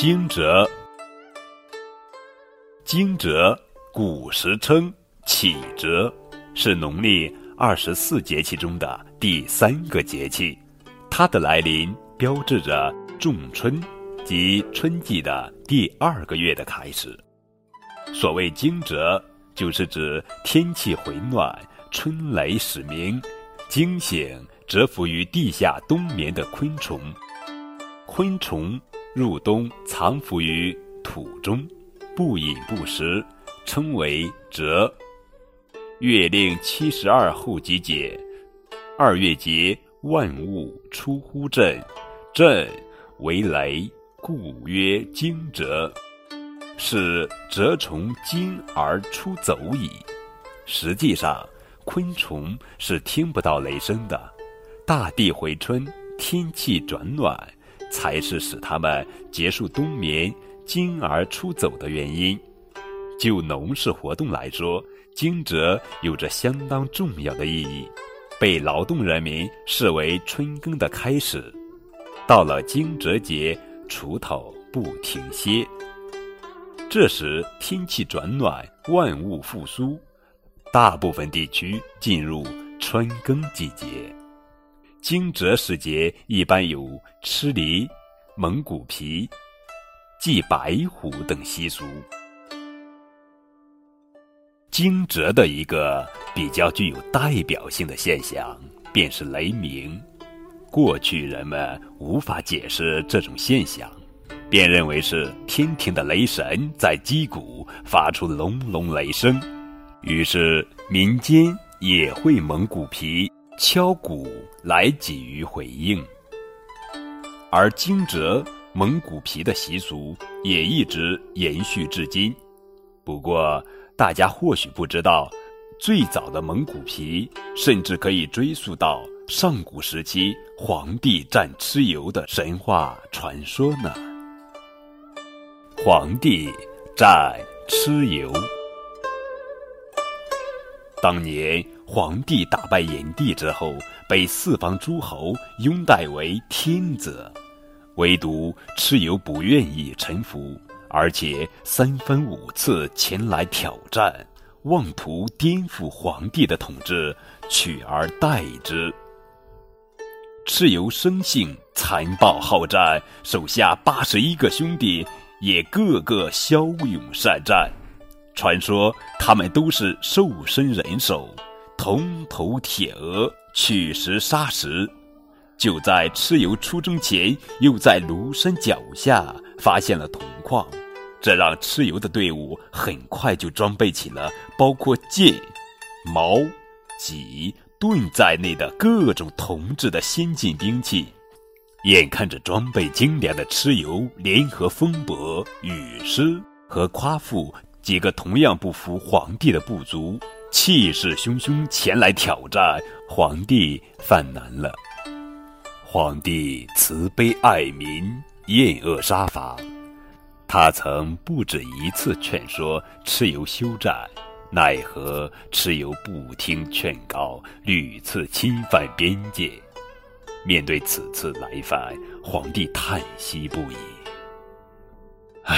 惊蛰，惊蛰，古时称启蛰，是农历二十四节气中的第三个节气。它的来临标志着仲春，即春季的第二个月的开始。所谓惊蛰，就是指天气回暖，春雷始鸣，惊醒蛰伏于地下冬眠的昆虫。昆虫入冬藏伏于土中，不饮不食，称为蛰。月令七十二候集解，二月节万物出乎震，震为雷，故曰惊蛰。是蛰虫惊而出走矣。实际上，昆虫是听不到雷声的。大地回春，天气转暖，才是使他们结束冬眠、惊而出走的原因。就农事活动来说，惊蛰有着相当重要的意义，被劳动人民视为春耕的开始。到了惊蛰节，锄头不停歇。这时天气转暖，万物复苏，大部分地区进入春耕季节。惊蛰时节一般有吃梨、蒙古皮、祭白虎等习俗。惊蛰的一个比较具有代表性的现象，便是雷鸣。过去人们无法解释这种现象。便认为是天庭的雷神在击鼓，发出隆隆雷声，于是民间也会蒙古皮、敲鼓来给予回应。而惊蛰蒙古皮的习俗也一直延续至今。不过，大家或许不知道，最早的蒙古皮甚至可以追溯到上古时期黄帝战蚩尤的神话传说呢。黄帝战蚩尤。当年黄帝打败炎帝之后，被四方诸侯拥戴为天子，唯独蚩尤不愿意臣服，而且三番五次前来挑战，妄图颠覆皇帝的统治，取而代之。蚩尤生性残暴好战，手下八十一个兄弟。也个个骁勇善战，传说他们都是兽身人手，铜头铁额，取石杀石。就在蚩尤出征前，又在庐山脚下发现了铜矿，这让蚩尤的队伍很快就装备起了包括剑、矛、戟、盾在内的各种铜制的先进兵器。眼看着装备精良的蚩尤联合风伯、雨师和夸父几个同样不服皇帝的部族，气势汹汹前来挑战，皇帝犯难了。皇帝慈悲爱民，厌恶杀伐，他曾不止一次劝说蚩尤休战，奈何蚩尤不听劝告，屡次侵犯边界。面对此次来犯，皇帝叹息不已。唉，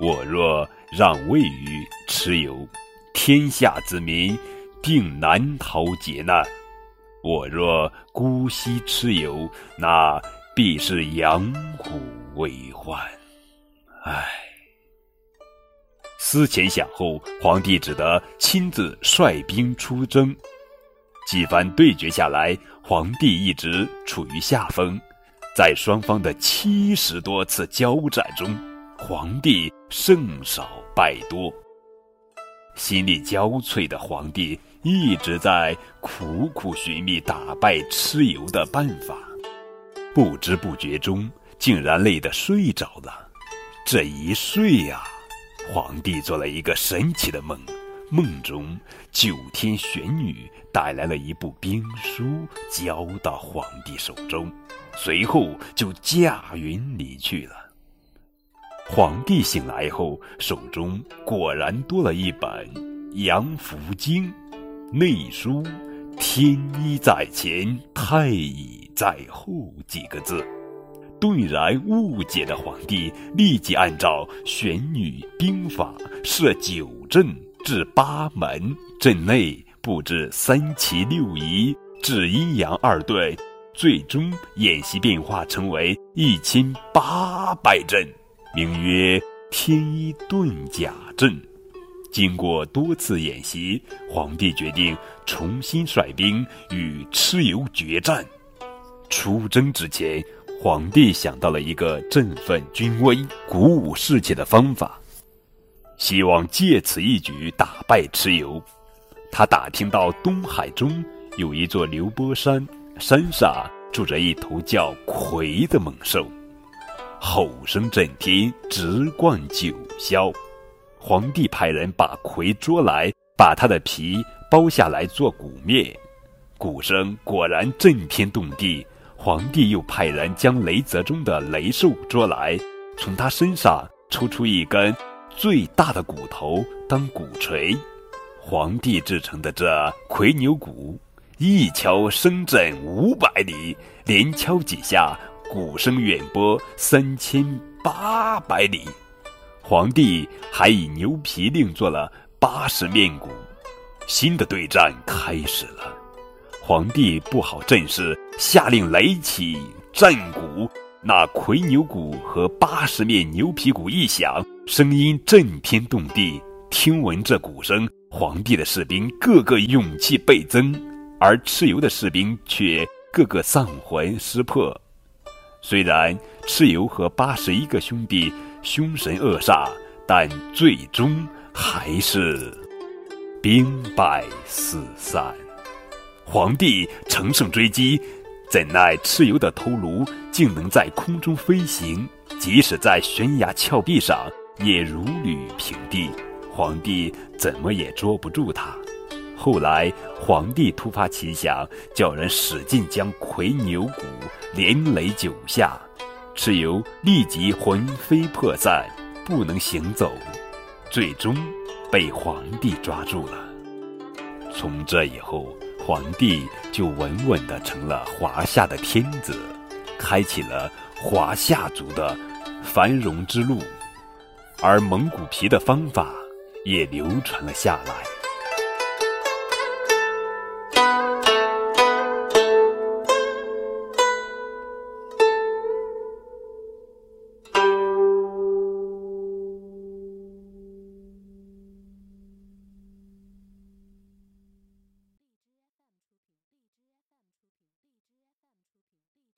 我若让位于蚩尤，天下子民定难逃劫难；我若姑息蚩尤，那必是养虎为患。唉，思前想后，皇帝只得亲自率兵出征。几番对决下来，皇帝一直处于下风。在双方的七十多次交战中，皇帝胜少败多。心力交瘁的皇帝一直在苦苦寻觅打败蚩尤的办法，不知不觉中竟然累得睡着了。这一睡呀，皇帝做了一个神奇的梦。梦中，九天玄女带来了一部兵书，交到皇帝手中，随后就驾云离去了。皇帝醒来后，手中果然多了一本《阳符经》，内书“天一在前，太乙在后”几个字。顿然误解的皇帝，立即按照玄女兵法设九阵至八门，阵内布置三奇六仪，置阴阳二队，最终演习变化成为一千八百阵，名曰天一遁甲阵。经过多次演习，皇帝决定重新率兵与蚩尤决战。出征之前，皇帝想到了一个振奋军威、鼓舞士气的方法，希望借此一举打败蚩尤。他打听到东海中有一座流波山，山上住着一头叫魁的猛兽，吼声震天，直灌九霄。皇帝派人把魁捉来，把他的皮剥下来做鼓面，鼓声果然震天动地。皇帝又派人将雷泽中的雷兽捉来，从他身上抽出一根最大的骨头当鼓槌。皇帝制成的这魁牛鼓，一敲声震五百里，连敲几下，鼓声远播三千八百里。皇帝还以牛皮另做了八十面鼓，新的对战开始了。皇帝布好阵势，下令擂起战鼓。那魁牛鼓和八十面牛皮鼓一响，声音震天动地。听闻这鼓声，皇帝的士兵个个勇气倍增，而蚩尤的士兵却个个丧魂失魄。虽然蚩尤和八十一个兄弟。凶神恶煞，但最终还是兵败四散。皇帝乘胜追击，怎奈蚩尤的头颅竟能在空中飞行，即使在悬崖峭壁上也如履平地。皇帝怎么也捉不住他。后来，皇帝突发奇想，叫人使劲将魁牛骨连擂九下。蚩尤立即魂飞魄散，不能行走，最终被皇帝抓住了。从这以后，皇帝就稳稳地成了华夏的天子，开启了华夏族的繁荣之路，而蒙古皮的方法也流传了下来。